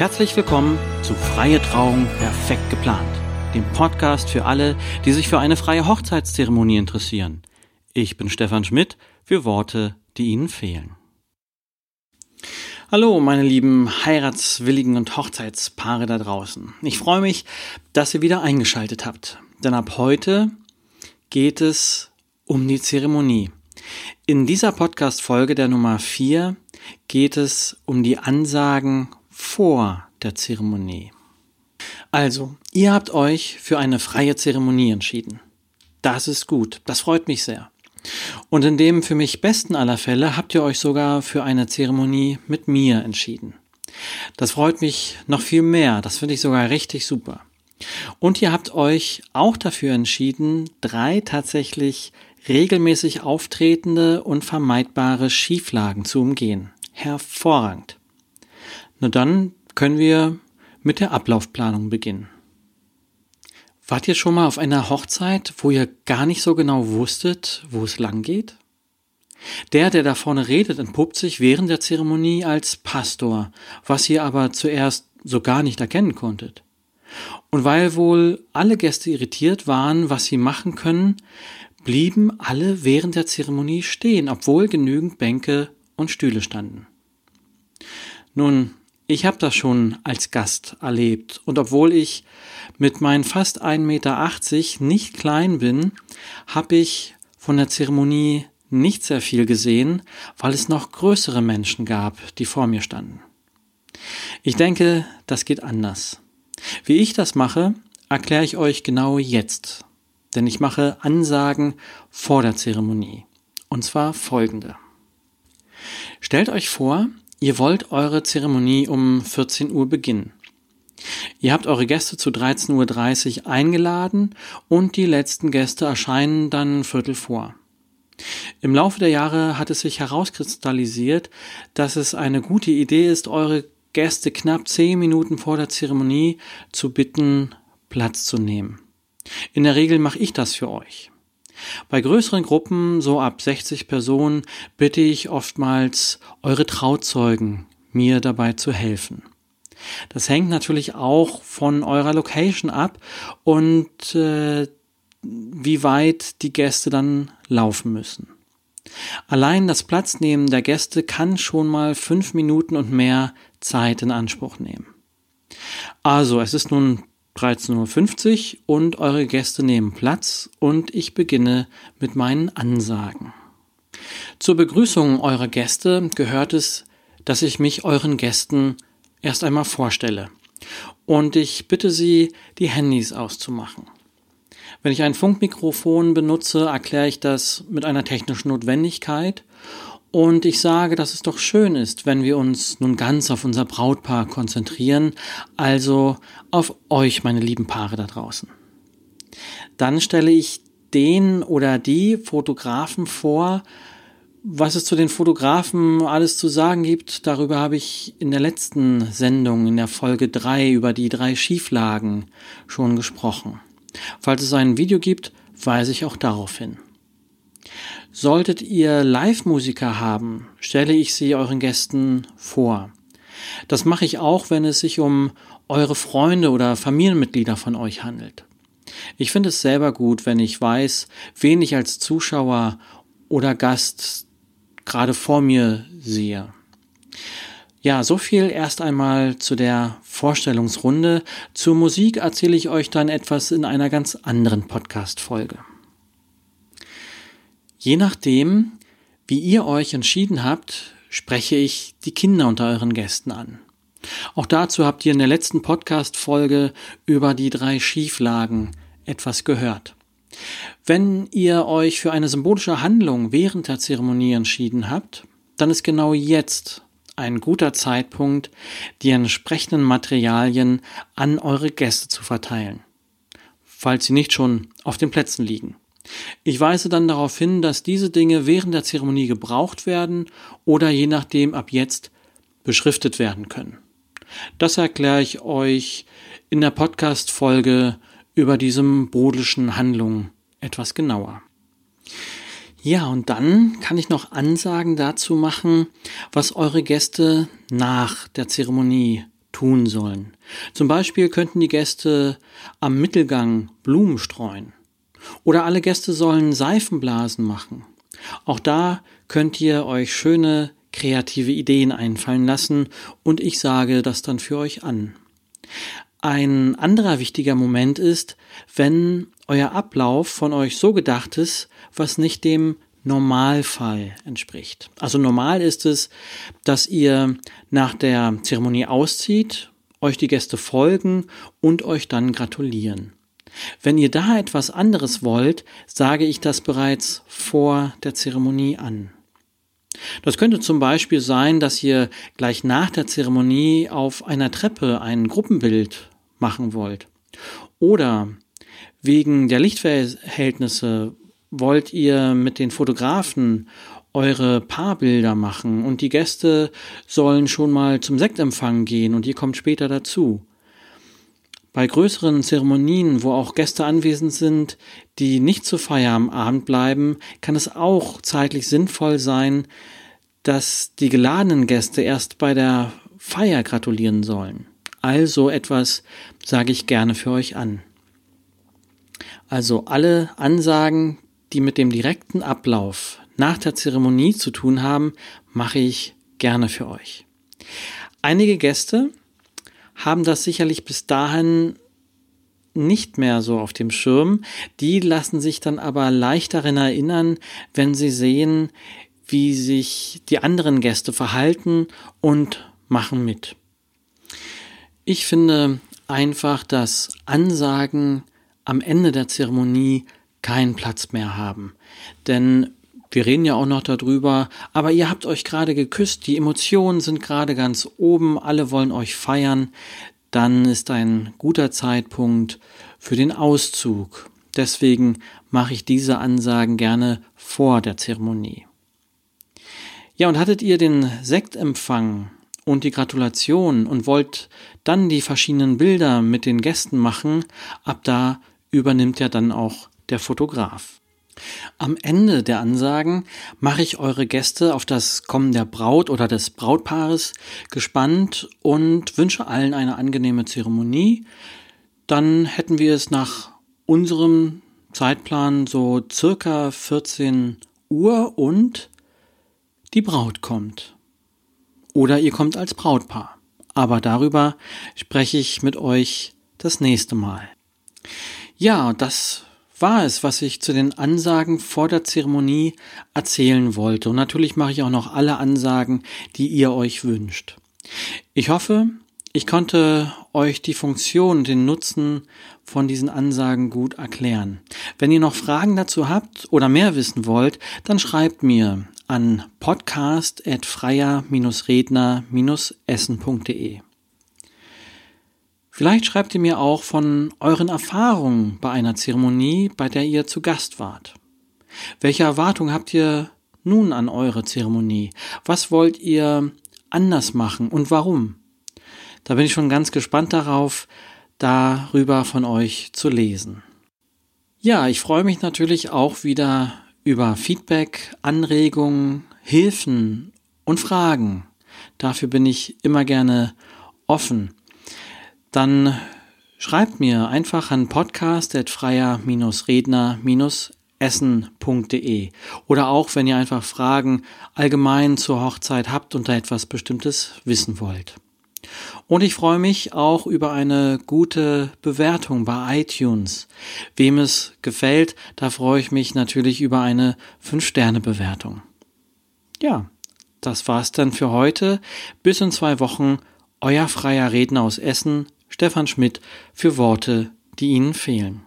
Herzlich willkommen zu Freie Trauung perfekt geplant, dem Podcast für alle, die sich für eine freie Hochzeitszeremonie interessieren. Ich bin Stefan Schmidt für Worte, die Ihnen fehlen. Hallo, meine lieben Heiratswilligen und Hochzeitspaare da draußen. Ich freue mich, dass ihr wieder eingeschaltet habt, denn ab heute geht es um die Zeremonie. In dieser Podcast-Folge der Nummer 4 geht es um die Ansagen vor der Zeremonie. Also, ihr habt euch für eine freie Zeremonie entschieden. Das ist gut, das freut mich sehr. Und in dem für mich besten aller Fälle habt ihr euch sogar für eine Zeremonie mit mir entschieden. Das freut mich noch viel mehr, das finde ich sogar richtig super. Und ihr habt euch auch dafür entschieden, drei tatsächlich regelmäßig auftretende und vermeidbare Schieflagen zu umgehen. Hervorragend. Na dann können wir mit der Ablaufplanung beginnen. Wart ihr schon mal auf einer Hochzeit, wo ihr gar nicht so genau wusstet, wo es lang geht? Der, der da vorne redet, entpuppt sich während der Zeremonie als Pastor, was ihr aber zuerst so gar nicht erkennen konntet. Und weil wohl alle Gäste irritiert waren, was sie machen können, blieben alle während der Zeremonie stehen, obwohl genügend Bänke und Stühle standen. Nun, ich habe das schon als Gast erlebt und obwohl ich mit meinen fast 1,80 Meter nicht klein bin, habe ich von der Zeremonie nicht sehr viel gesehen, weil es noch größere Menschen gab, die vor mir standen. Ich denke, das geht anders. Wie ich das mache, erkläre ich euch genau jetzt denn ich mache Ansagen vor der Zeremonie. Und zwar folgende. Stellt euch vor, ihr wollt eure Zeremonie um 14 Uhr beginnen. Ihr habt eure Gäste zu 13.30 Uhr eingeladen und die letzten Gäste erscheinen dann Viertel vor. Im Laufe der Jahre hat es sich herauskristallisiert, dass es eine gute Idee ist, eure Gäste knapp zehn Minuten vor der Zeremonie zu bitten, Platz zu nehmen. In der Regel mache ich das für euch. Bei größeren Gruppen, so ab 60 Personen, bitte ich oftmals eure Trauzeugen, mir dabei zu helfen. Das hängt natürlich auch von eurer Location ab und äh, wie weit die Gäste dann laufen müssen. Allein das Platznehmen der Gäste kann schon mal fünf Minuten und Zeit in Anspruch nehmen. Also, es ist nun 13.50 Uhr und eure Gäste nehmen Platz und ich beginne mit meinen Ansagen. Zur Begrüßung eurer Gäste gehört es, dass ich mich euren Gästen erst einmal vorstelle und ich bitte sie, die Handys auszumachen. Wenn ich ein Funkmikrofon benutze, erkläre ich das mit einer technischen Notwendigkeit und ich sage, dass es doch schön ist, wenn wir uns nun ganz auf unser Brautpaar konzentrieren, also auf euch, meine lieben Paare da draußen. Dann stelle ich den oder die Fotografen vor, was es zu den Fotografen alles zu sagen gibt, darüber habe ich in der letzten Sendung, in der Folge 3 über die drei Schieflagen schon gesprochen. Falls es ein Video gibt, weise ich auch darauf hin. Solltet ihr Live-Musiker haben, stelle ich sie euren Gästen vor. Das mache ich auch, wenn es sich um eure Freunde oder Familienmitglieder von euch handelt. Ich finde es selber gut, wenn ich weiß, wen ich als Zuschauer oder Gast gerade vor mir sehe. Ja, so viel erst einmal zu der Vorstellungsrunde. Zur Musik erzähle ich euch dann etwas in einer ganz anderen Podcast-Folge. Je nachdem, wie ihr euch entschieden habt, spreche ich die Kinder unter euren Gästen an. Auch dazu habt ihr in der letzten Podcast-Folge über die drei Schieflagen etwas gehört. Wenn ihr euch für eine symbolische Handlung während der Zeremonie entschieden habt, dann ist genau jetzt ein guter Zeitpunkt, die entsprechenden Materialien an eure Gäste zu verteilen, falls sie nicht schon auf den Plätzen liegen. Ich weise dann darauf hin, dass diese Dinge während der Zeremonie gebraucht werden oder je nachdem ab jetzt beschriftet werden können. Das erkläre ich euch in der Podcast-Folge über die symbolischen Handlungen etwas genauer. Ja, und dann kann ich noch Ansagen dazu machen, was eure Gäste nach der Zeremonie tun sollen. Zum Beispiel könnten die Gäste am Mittelgang Blumen streuen. Oder alle Gäste sollen Seifenblasen machen. Auch da könnt ihr euch schöne kreative Ideen einfallen lassen und ich sage das dann für euch an. Ein anderer wichtiger Moment ist, wenn euer Ablauf von euch so gedacht ist, was nicht dem Normalfall entspricht. Also normal ist es, dass ihr nach der Zeremonie auszieht, euch die Gäste folgen und euch dann gratulieren. Wenn ihr da etwas anderes wollt, sage ich das bereits vor der Zeremonie an. Das könnte zum Beispiel sein, dass ihr gleich nach der Zeremonie auf einer Treppe ein Gruppenbild machen wollt. Oder wegen der Lichtverhältnisse wollt ihr mit den Fotografen eure Paarbilder machen und die Gäste sollen schon mal zum Sektempfang gehen und ihr kommt später dazu. Bei größeren Zeremonien, wo auch Gäste anwesend sind, die nicht zur Feier am Abend bleiben, kann es auch zeitlich sinnvoll sein, dass die geladenen Gäste erst bei der Feier gratulieren sollen. Also etwas sage ich gerne für euch an. Also alle Ansagen, die mit dem direkten Ablauf nach der Zeremonie zu tun haben, mache ich gerne für euch. Einige Gäste haben das sicherlich bis dahin nicht mehr so auf dem Schirm. Die lassen sich dann aber leicht daran erinnern, wenn sie sehen, wie sich die anderen Gäste verhalten und machen mit. Ich finde einfach, dass Ansagen am Ende der Zeremonie keinen Platz mehr haben. Denn wir reden ja auch noch darüber, aber ihr habt euch gerade geküsst, die Emotionen sind gerade ganz oben, alle wollen euch feiern, dann ist ein guter Zeitpunkt für den Auszug. Deswegen mache ich diese Ansagen gerne vor der Zeremonie. Ja, und hattet ihr den Sektempfang und die Gratulation und wollt dann die verschiedenen Bilder mit den Gästen machen, ab da übernimmt ja dann auch der Fotograf. Am Ende der Ansagen mache ich eure Gäste auf das Kommen der Braut oder des Brautpaares gespannt und wünsche allen eine angenehme Zeremonie. Dann hätten wir es nach unserem Zeitplan so circa 14 Uhr und die Braut kommt. Oder ihr kommt als Brautpaar. Aber darüber spreche ich mit euch das nächste Mal. Ja, das war es, was ich zu den Ansagen vor der Zeremonie erzählen wollte. Und natürlich mache ich auch noch alle Ansagen, die ihr euch wünscht. Ich hoffe, ich konnte euch die Funktion den Nutzen von diesen Ansagen gut erklären. Wenn ihr noch Fragen dazu habt oder mehr wissen wollt, dann schreibt mir an podcast.freier-redner-essen.de. Vielleicht schreibt ihr mir auch von euren Erfahrungen bei einer Zeremonie, bei der ihr zu Gast wart. Welche Erwartungen habt ihr nun an eure Zeremonie? Was wollt ihr anders machen und warum? Da bin ich schon ganz gespannt darauf, darüber von euch zu lesen. Ja, ich freue mich natürlich auch wieder über Feedback, Anregungen, Hilfen und Fragen. Dafür bin ich immer gerne offen dann schreibt mir einfach an podcast.freier-redner-essen.de oder auch, wenn ihr einfach Fragen allgemein zur Hochzeit habt und da etwas Bestimmtes wissen wollt. Und ich freue mich auch über eine gute Bewertung bei iTunes. Wem es gefällt, da freue ich mich natürlich über eine 5-Sterne-Bewertung. Ja, das war's dann für heute. Bis in zwei Wochen. Euer freier Redner aus Essen, Stefan Schmidt für Worte, die Ihnen fehlen.